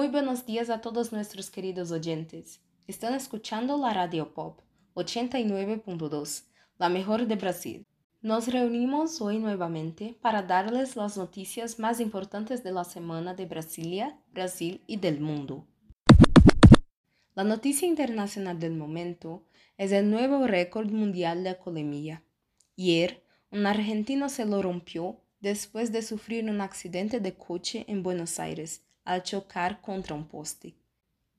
Muy buenos días a todos nuestros queridos oyentes. Están escuchando la Radio Pop 89.2, la mejor de Brasil. Nos reunimos hoy nuevamente para darles las noticias más importantes de la semana de Brasilia, Brasil y del mundo. La noticia internacional del momento es el nuevo récord mundial de alcoholemia. Ayer, un argentino se lo rompió después de sufrir un accidente de coche en Buenos Aires al chocar contra un poste.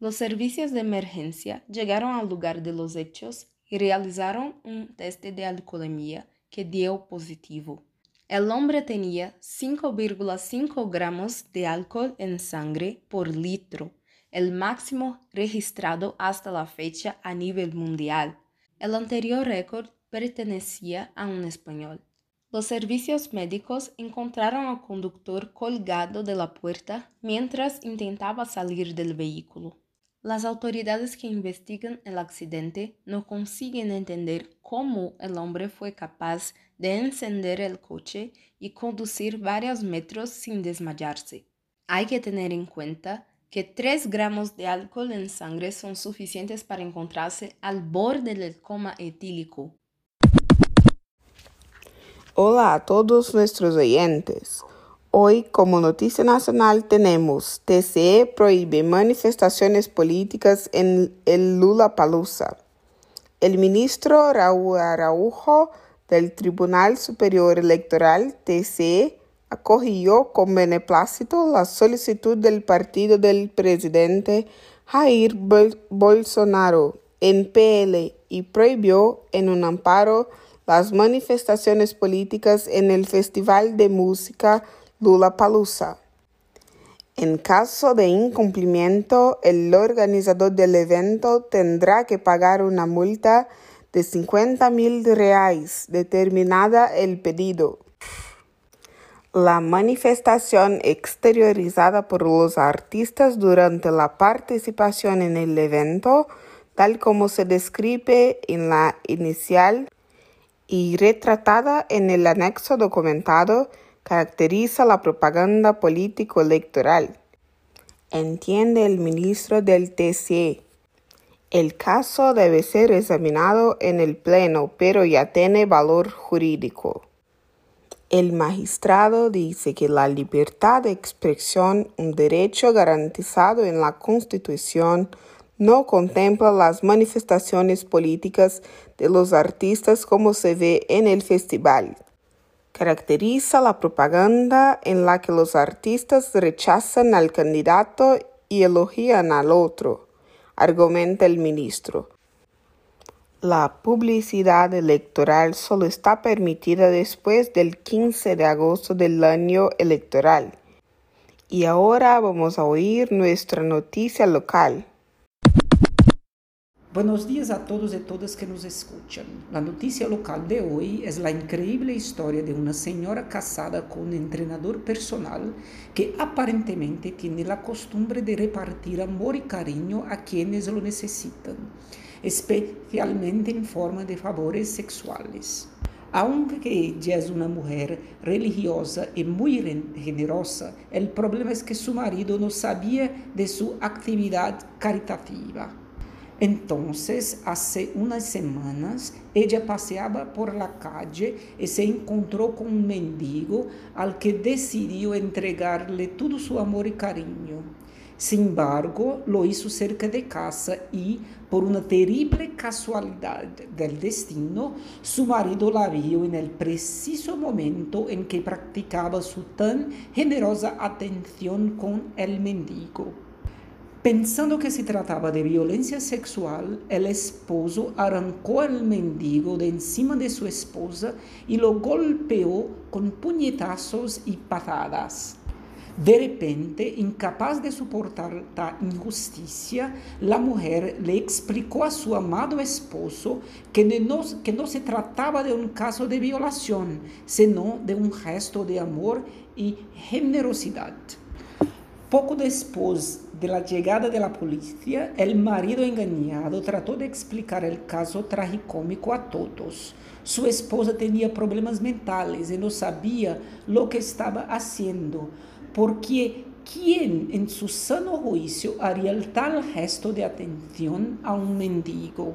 Los servicios de emergencia llegaron al lugar de los hechos y realizaron un test de alcoholemia que dio positivo. El hombre tenía 5,5 gramos de alcohol en sangre por litro, el máximo registrado hasta la fecha a nivel mundial. El anterior récord pertenecía a un español. Los servicios médicos encontraron al conductor colgado de la puerta mientras intentaba salir del vehículo. Las autoridades que investigan el accidente no consiguen entender cómo el hombre fue capaz de encender el coche y conducir varios metros sin desmayarse. Hay que tener en cuenta que 3 gramos de alcohol en sangre son suficientes para encontrarse al borde del coma etílico. Hola a todos nuestros oyentes. Hoy, como noticia nacional, tenemos TCE prohíbe manifestaciones políticas en el Lula Palusa. El ministro Raúl Araujo del Tribunal Superior Electoral, TCE, acogió con beneplácito la solicitud del partido del presidente Jair Bolsonaro en PL y prohibió en un amparo las manifestaciones políticas en el Festival de Música Lula Palusa. En caso de incumplimiento, el organizador del evento tendrá que pagar una multa de 50 mil reais determinada el pedido. La manifestación exteriorizada por los artistas durante la participación en el evento, tal como se describe en la inicial y retratada en el anexo documentado, caracteriza la propaganda político-electoral. Entiende el ministro del TCE. El caso debe ser examinado en el Pleno, pero ya tiene valor jurídico. El magistrado dice que la libertad de expresión, un derecho garantizado en la Constitución, no contempla las manifestaciones políticas de los artistas como se ve en el festival caracteriza la propaganda en la que los artistas rechazan al candidato y elogian al otro, argumenta el ministro. La publicidad electoral solo está permitida después del 15 de agosto del año electoral. Y ahora vamos a oír nuestra noticia local. Buenos días a todos y todas que nos escuchan. La noticia local de hoy es la increíble historia de una señora casada con un entrenador personal que aparentemente tiene la costumbre de repartir amor y cariño a quienes lo necesitan, especialmente en forma de favores sexuales. Aunque ella es una mujer religiosa y muy generosa, el problema es que su marido no sabía de su actividad caritativa. Entonces, hace unas semanas, ella paseaba por la calle y se encontró con un mendigo al que decidió entregarle todo su amor y cariño. Sin embargo, lo hizo cerca de casa y, por una terrible casualidad del destino, su marido la vio en el preciso momento en que practicaba su tan generosa atención con el mendigo. Pensando que se trataba de violencia sexual, el esposo arrancó al mendigo de encima de su esposa y lo golpeó con puñetazos y patadas. De repente, incapaz de soportar la injusticia, la mujer le explicó a su amado esposo que no, que no se trataba de un caso de violación, sino de un gesto de amor y generosidad. Poco después de la llegada de la policía, el marido engañado trató de explicar el caso tragicómico a todos. Su esposa tenía problemas mentales y no sabía lo que estaba haciendo, porque ¿quién en su sano juicio haría el tal gesto de atención a un mendigo?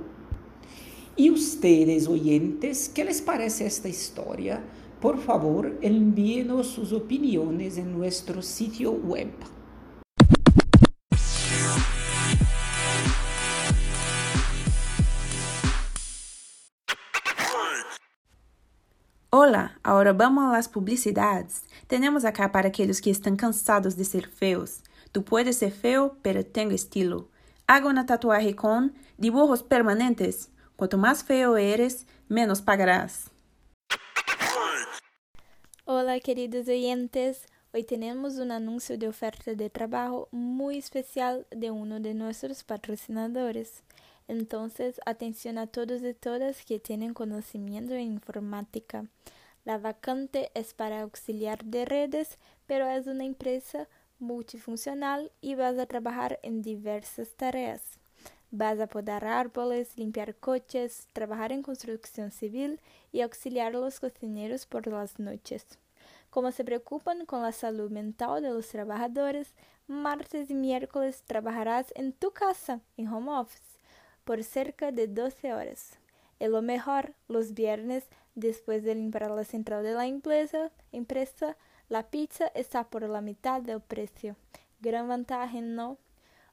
Y ustedes, oyentes, ¿qué les parece esta historia? Por favor, envíenos sus opiniones en nuestro sitio web. Hola, ahora vamos las publicidades. Tenemos acá para aquellos que están cansados de ser feos. Tú puedes ser feo, pero tengo estilo. Haga una tatuaje con dibujos permanentes. Cuanto más feo eres, menos pagarás. Hola queridos oyentes, hoy tenemos un anuncio de oferta de trabajo muy especial de uno de nuestros patrocinadores. Entonces, atención a todos y todas que tienen conocimiento en informática. La vacante es para auxiliar de redes, pero es una empresa multifuncional y vas a trabajar en diversas tareas. Vas a podar árboles, limpiar coches, trabajar en construcción civil y auxiliar a los cocineros por las noches. Como se preocupan con la salud mental de los trabajadores, martes y miércoles trabajarás en tu casa, en home office por cerca de 12 horas. Y lo mejor, los viernes, después de limpiar la central de la empresa, la pizza está por la mitad del precio. Gran ventaja, ¿no?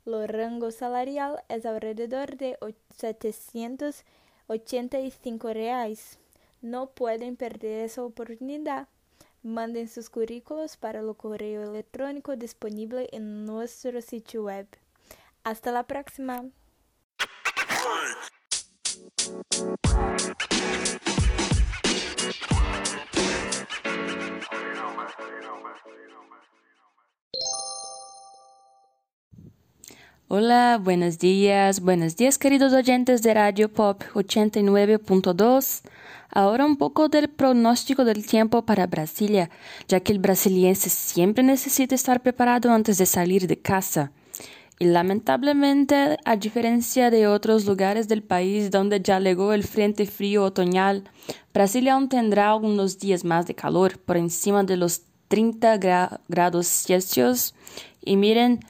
Lo rango salarial es alrededor de 785 reais. No pueden perder esa oportunidad. Manden sus currículos para el correo electrónico disponible en nuestro sitio web. Hasta la próxima. Hola, buenos días, buenos días queridos oyentes de Radio Pop 89.2. Ahora un poco del pronóstico del tiempo para Brasilia, ya que el brasiliense siempre necesita estar preparado antes de salir de casa. Y lamentablemente, a diferencia de otros lugares del país donde ya llegó el frente frío otoñal, Brasil aún tendrá algunos días más de calor, por encima de los 30 grados Celsius. Y miren,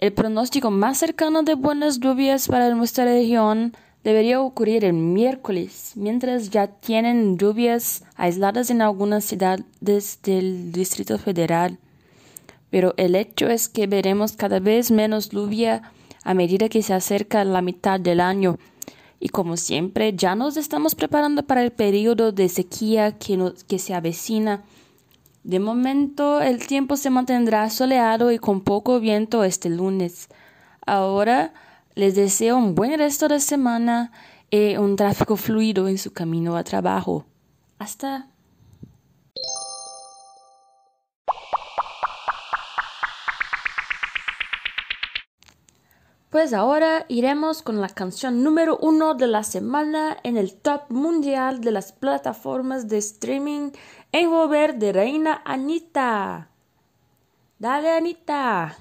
el pronóstico más cercano de buenas lluvias para nuestra región debería ocurrir el miércoles, mientras ya tienen lluvias aisladas en algunas ciudades del Distrito Federal pero el hecho es que veremos cada vez menos lluvia a medida que se acerca la mitad del año. Y como siempre, ya nos estamos preparando para el periodo de sequía que, que se avecina. De momento, el tiempo se mantendrá soleado y con poco viento este lunes. Ahora, les deseo un buen resto de semana y un tráfico fluido en su camino a trabajo. Hasta Pues ahora iremos con la canción número uno de la semana en el top mundial de las plataformas de streaming Envolver de Reina Anita. Dale Anita.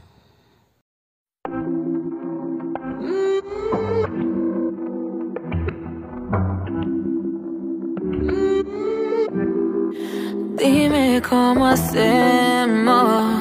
Dime cómo hacemos